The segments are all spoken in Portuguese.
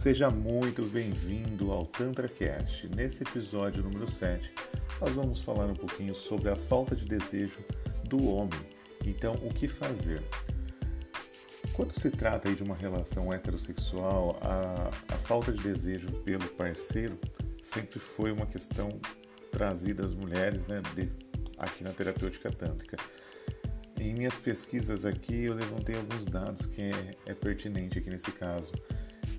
Seja muito bem-vindo ao TantraCast. Nesse episódio número 7, nós vamos falar um pouquinho sobre a falta de desejo do homem. Então, o que fazer? Quando se trata de uma relação heterossexual, a, a falta de desejo pelo parceiro sempre foi uma questão trazida às mulheres né, de, aqui na terapêutica tântrica. Em minhas pesquisas aqui, eu levantei alguns dados que é, é pertinente aqui nesse caso.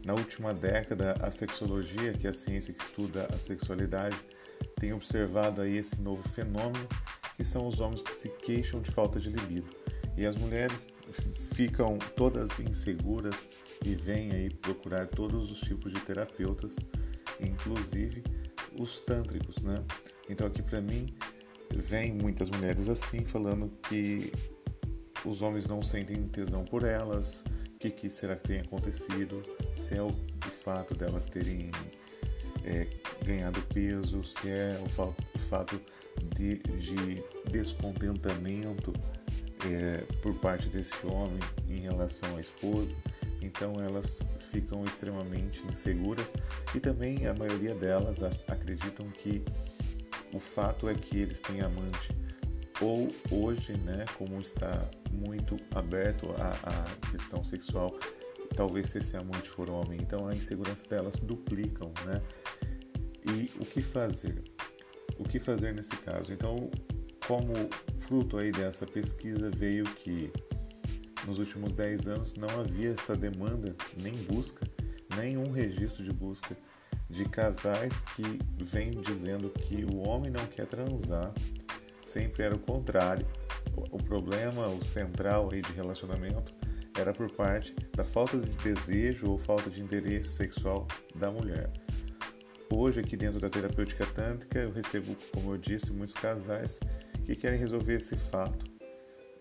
Na última década, a sexologia, que é a ciência que estuda a sexualidade, tem observado aí esse novo fenômeno, que são os homens que se queixam de falta de libido. E as mulheres ficam todas inseguras e vêm aí procurar todos os tipos de terapeutas, inclusive os tântricos, né? Então aqui para mim vem muitas mulheres assim falando que os homens não sentem tesão por elas, que, que será que tem acontecido, se é o, o fato delas terem é, ganhado peso, se é o, fa o fato de, de descontentamento é, por parte desse homem em relação à esposa. Então elas ficam extremamente inseguras e também a maioria delas acreditam que o fato é que eles têm amante ou hoje, né, como está muito aberto a questão sexual, talvez se esse amante for homem, então a insegurança delas duplicam, né? E o que fazer? O que fazer nesse caso? Então, como fruto aí dessa pesquisa veio que nos últimos 10 anos não havia essa demanda, nem busca, nenhum registro de busca de casais que vêm dizendo que o homem não quer transar sempre era o contrário. O problema, o central aí de relacionamento era por parte da falta de desejo ou falta de interesse sexual da mulher. Hoje, aqui dentro da terapêutica tântrica, eu recebo, como eu disse, muitos casais que querem resolver esse fato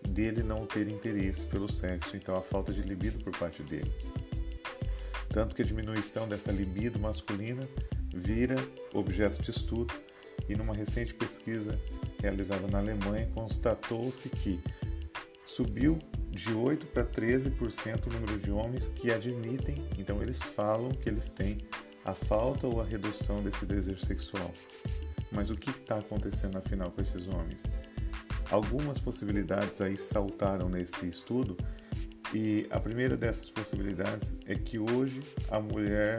dele não ter interesse pelo sexo, então a falta de libido por parte dele. Tanto que a diminuição dessa libido masculina vira objeto de estudo e numa recente pesquisa realizada na Alemanha, constatou-se que subiu de 8 para 13% o número de homens que admitem, então eles falam que eles têm a falta ou a redução desse desejo sexual. Mas o que está acontecendo afinal com esses homens? Algumas possibilidades aí saltaram nesse estudo e a primeira dessas possibilidades é que hoje a mulher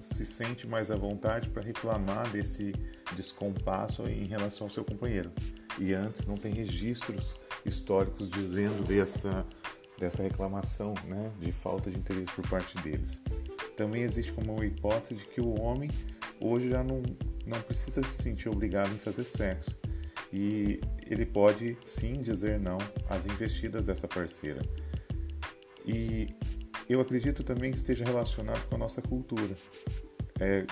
se sente mais à vontade para reclamar desse descompasso em relação ao seu companheiro. E antes não tem registros históricos dizendo dessa, dessa reclamação né, de falta de interesse por parte deles. Também existe como uma hipótese de que o homem hoje já não, não precisa se sentir obrigado em fazer sexo. E ele pode sim dizer não às investidas dessa parceira. E eu acredito também que esteja relacionado com a nossa cultura. É,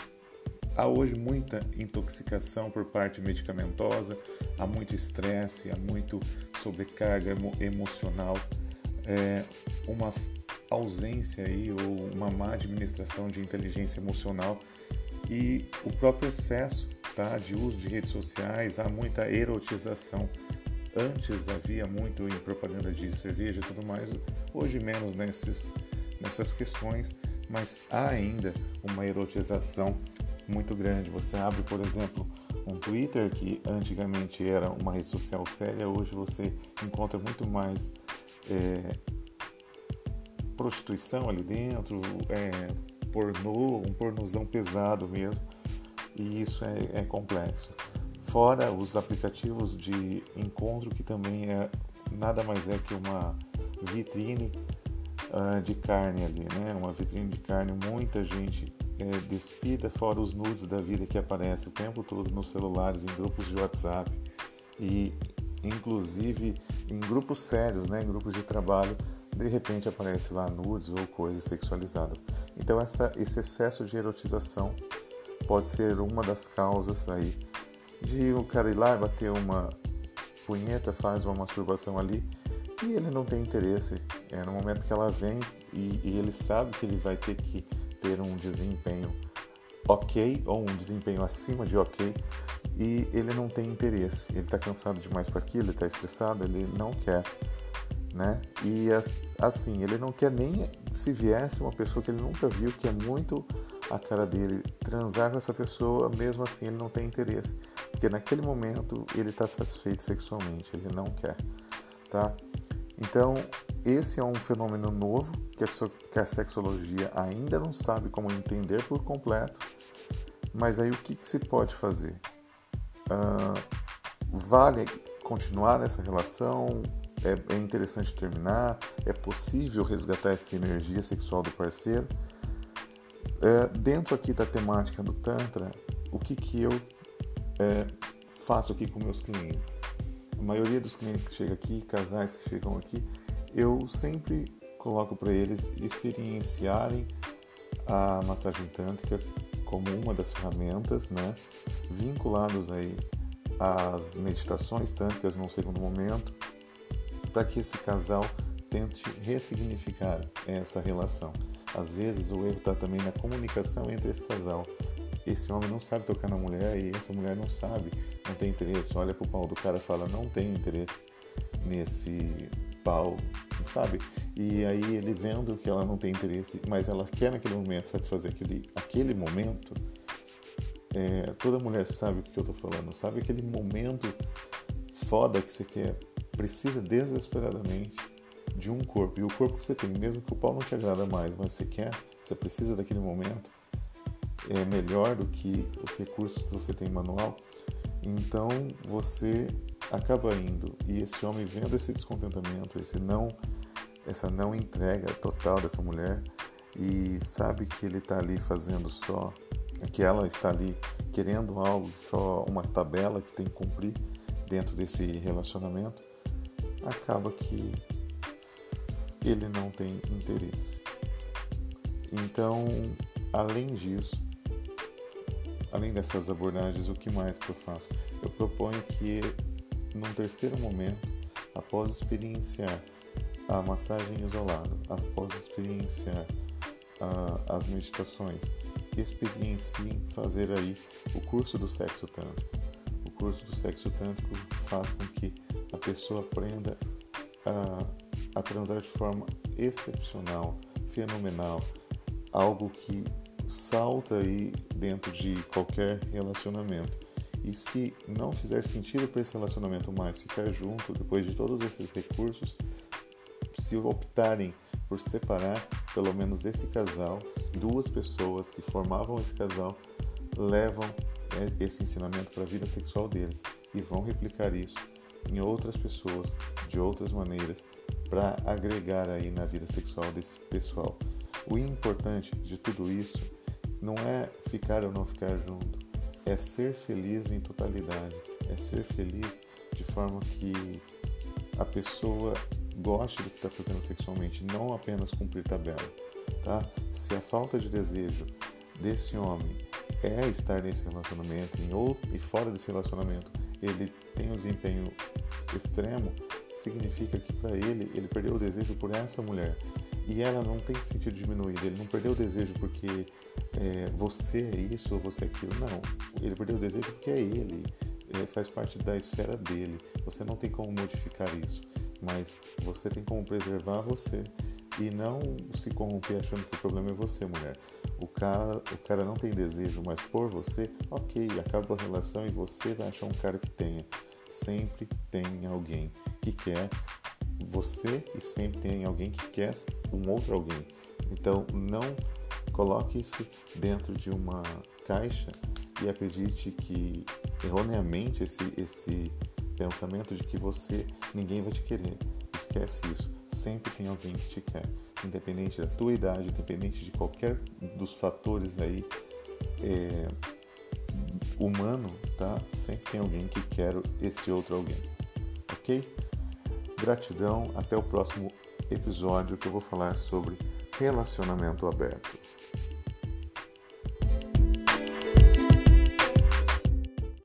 há hoje muita intoxicação por parte medicamentosa, há muito estresse, há muito sobrecarga emo emocional, é, uma ausência aí ou uma má administração de inteligência emocional e o próprio excesso tá, de uso de redes sociais, há muita erotização. Antes havia muito em propaganda de cerveja e tudo mais, hoje menos nesses nessas questões, mas há ainda uma erotização muito grande. Você abre, por exemplo, um Twitter, que antigamente era uma rede social séria, hoje você encontra muito mais é, prostituição ali dentro, é, pornô, um pornozão pesado mesmo, e isso é, é complexo. Fora os aplicativos de encontro, que também é nada mais é que uma vitrine uh, de carne ali, né? Uma vitrine de carne, muita gente é, despida, fora os nudes da vida que aparece o tempo todo nos celulares, em grupos de WhatsApp e inclusive em grupos sérios, né? Em grupos de trabalho, de repente aparece lá nudes ou coisas sexualizadas. Então essa, esse excesso de erotização pode ser uma das causas aí de o cara ir lá bater uma punheta, faz uma masturbação ali e ele não tem interesse. É no momento que ela vem e, e ele sabe que ele vai ter que ter um desempenho ok ou um desempenho acima de ok e ele não tem interesse. Ele está cansado demais para aquilo, ele está estressado, ele não quer. né? E assim, ele não quer nem se viesse uma pessoa que ele nunca viu, que é muito a cara dele, transar com essa pessoa, mesmo assim ele não tem interesse, porque naquele momento ele está satisfeito sexualmente, ele não quer, tá? Então, esse é um fenômeno novo que a, sexologia ainda não sabe como entender por completo, mas aí o que, que se pode fazer? Uh, vale continuar nessa relação? É, é, interessante terminar? É possível resgatar essa energia sexual do parceiro? É, dentro aqui da temática do Tantra, o que, que eu é, faço aqui com meus clientes? A maioria dos clientes que chegam aqui, casais que chegam aqui, eu sempre coloco para eles experienciarem a massagem tântrica como uma das ferramentas, né, vinculados aí às meditações tântricas num segundo momento, para que esse casal tente ressignificar essa relação. Às vezes o erro está também na comunicação entre esse casal. Esse homem não sabe tocar na mulher e essa mulher não sabe, não tem interesse. Olha para o pau do cara e fala: não tem interesse nesse pau, sabe? E aí ele vendo que ela não tem interesse, mas ela quer naquele momento satisfazer aquele, aquele momento. É, toda mulher sabe o que eu tô falando, sabe aquele momento foda que você quer, precisa desesperadamente de um corpo. E o corpo que você tem, mesmo que o pau não te agrada mais, mas você quer, você precisa daquele momento, é melhor do que os recursos que você tem manual. Então você acaba indo e esse homem vendo esse descontentamento, esse não, essa não entrega total dessa mulher e sabe que ele está ali fazendo só, que ela está ali querendo algo, só uma tabela que tem que cumprir dentro desse relacionamento, acaba que ele não tem interesse. Então, além disso, além dessas abordagens, o que mais que eu faço? Eu proponho que, num terceiro momento, após experienciar a massagem isolada, após experienciar uh, as meditações, experienciem fazer aí o curso do sexo tântrico. O curso do sexo tântrico faz com que a pessoa aprenda a, a transar de forma excepcional, fenomenal, algo que salta aí dentro de qualquer relacionamento. E se não fizer sentido para esse relacionamento mais ficar junto, depois de todos esses recursos, se optarem por separar, pelo menos esse casal, duas pessoas que formavam esse casal levam é, esse ensinamento para a vida sexual deles e vão replicar isso em outras pessoas de outras maneiras para agregar aí na vida sexual desse pessoal. O importante de tudo isso não é ficar ou não ficar junto, é ser feliz em totalidade, é ser feliz de forma que a pessoa goste do que está fazendo sexualmente, não apenas cumprir tabela, tá? Se a falta de desejo desse homem é estar nesse relacionamento em outro, e fora desse relacionamento ele tem um desempenho extremo, significa que para ele ele perdeu o desejo por essa mulher e ela não tem sentido diminuído. Ele não perdeu o desejo porque é, você é isso ou você é aquilo. Não. Ele perdeu o desejo porque é ele. É, faz parte da esfera dele. Você não tem como modificar isso. Mas você tem como preservar você e não se corromper achando que o problema é você, mulher. O cara, o cara não tem desejo, mas por você, ok, acaba a relação e você vai achar um cara que tenha. Sempre tem alguém que quer você e sempre tem alguém que quer um outro alguém. Então não coloque isso dentro de uma caixa e acredite que erroneamente esse, esse pensamento de que você ninguém vai te querer. Esquece isso. Sempre tem alguém que te quer, independente da tua idade, independente de qualquer dos fatores aí é, humano, tá? Sempre tem alguém que quer esse outro alguém, ok? Gratidão, até o próximo episódio que eu vou falar sobre relacionamento aberto.